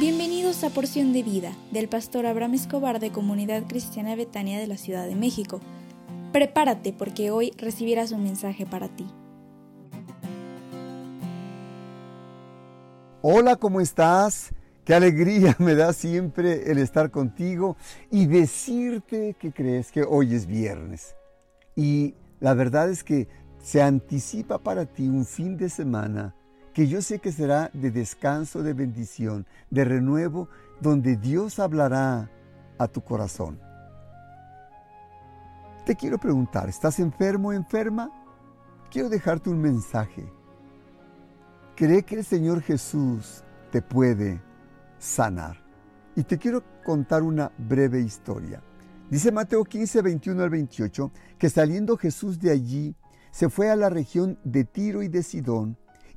Bienvenidos a Porción de Vida del pastor Abraham Escobar de Comunidad Cristiana Betania de la Ciudad de México. Prepárate porque hoy recibirás un mensaje para ti. Hola, ¿cómo estás? Qué alegría me da siempre el estar contigo y decirte que crees que hoy es viernes. Y la verdad es que se anticipa para ti un fin de semana que yo sé que será de descanso, de bendición, de renuevo, donde Dios hablará a tu corazón. Te quiero preguntar, ¿estás enfermo o enferma? Quiero dejarte un mensaje. Cree que el Señor Jesús te puede sanar. Y te quiero contar una breve historia. Dice Mateo 15, 21 al 28, que saliendo Jesús de allí, se fue a la región de Tiro y de Sidón,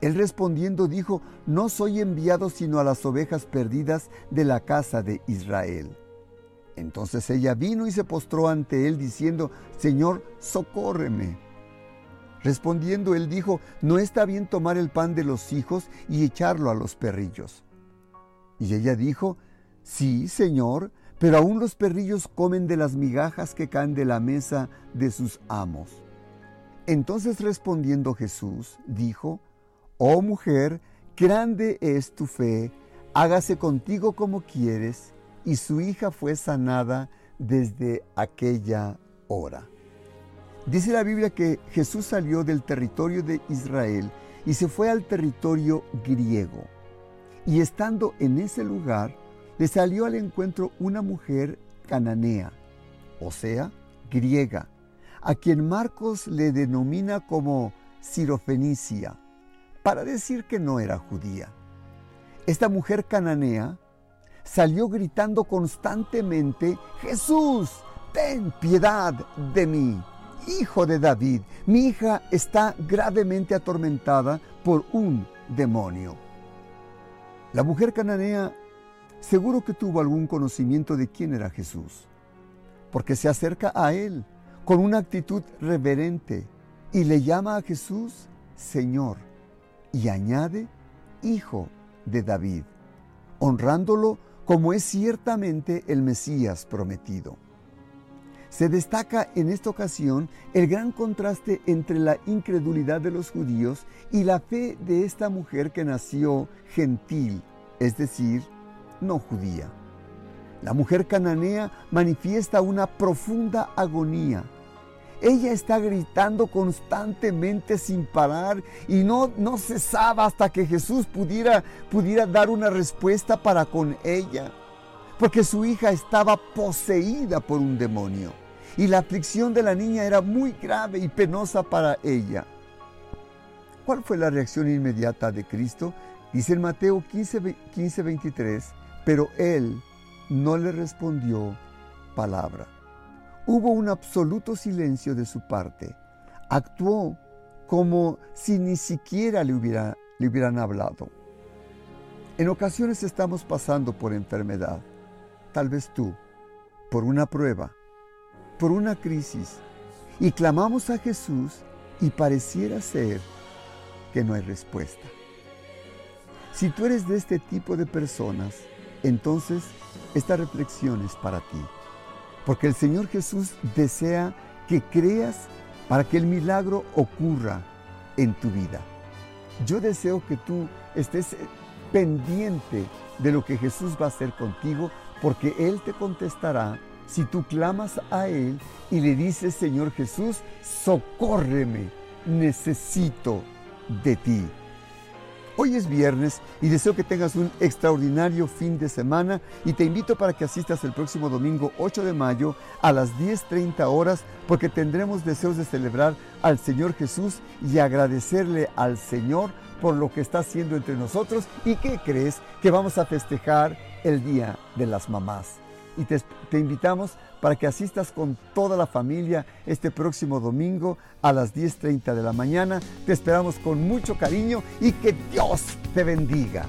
Él respondiendo dijo, no soy enviado sino a las ovejas perdidas de la casa de Israel. Entonces ella vino y se postró ante él diciendo, Señor, socórreme. Respondiendo él dijo, no está bien tomar el pan de los hijos y echarlo a los perrillos. Y ella dijo, sí, Señor, pero aún los perrillos comen de las migajas que caen de la mesa de sus amos. Entonces respondiendo Jesús, dijo, Oh mujer, grande es tu fe, hágase contigo como quieres. Y su hija fue sanada desde aquella hora. Dice la Biblia que Jesús salió del territorio de Israel y se fue al territorio griego. Y estando en ese lugar, le salió al encuentro una mujer cananea, o sea, griega, a quien Marcos le denomina como Sirofenicia para decir que no era judía. Esta mujer cananea salió gritando constantemente, Jesús, ten piedad de mí, hijo de David, mi hija está gravemente atormentada por un demonio. La mujer cananea seguro que tuvo algún conocimiento de quién era Jesús, porque se acerca a él con una actitud reverente y le llama a Jesús Señor y añade Hijo de David, honrándolo como es ciertamente el Mesías prometido. Se destaca en esta ocasión el gran contraste entre la incredulidad de los judíos y la fe de esta mujer que nació gentil, es decir, no judía. La mujer cananea manifiesta una profunda agonía ella está gritando constantemente sin parar y no, no cesaba hasta que Jesús pudiera, pudiera dar una respuesta para con ella. Porque su hija estaba poseída por un demonio y la aflicción de la niña era muy grave y penosa para ella. ¿Cuál fue la reacción inmediata de Cristo? Dice en Mateo 15, 15 23, pero él no le respondió palabra. Hubo un absoluto silencio de su parte. Actuó como si ni siquiera le, hubiera, le hubieran hablado. En ocasiones estamos pasando por enfermedad, tal vez tú, por una prueba, por una crisis, y clamamos a Jesús y pareciera ser que no hay respuesta. Si tú eres de este tipo de personas, entonces esta reflexión es para ti. Porque el Señor Jesús desea que creas para que el milagro ocurra en tu vida. Yo deseo que tú estés pendiente de lo que Jesús va a hacer contigo, porque Él te contestará si tú clamas a Él y le dices, Señor Jesús, socórreme, necesito de ti. Hoy es viernes y deseo que tengas un extraordinario fin de semana y te invito para que asistas el próximo domingo 8 de mayo a las 10.30 horas porque tendremos deseos de celebrar al Señor Jesús y agradecerle al Señor por lo que está haciendo entre nosotros y que crees que vamos a festejar el Día de las Mamás. Y te, te, invitamos para que asistas con toda la familia este próximo domingo a las 10.30 de la mañana. Te esperamos con mucho cariño y que Dios te bendiga.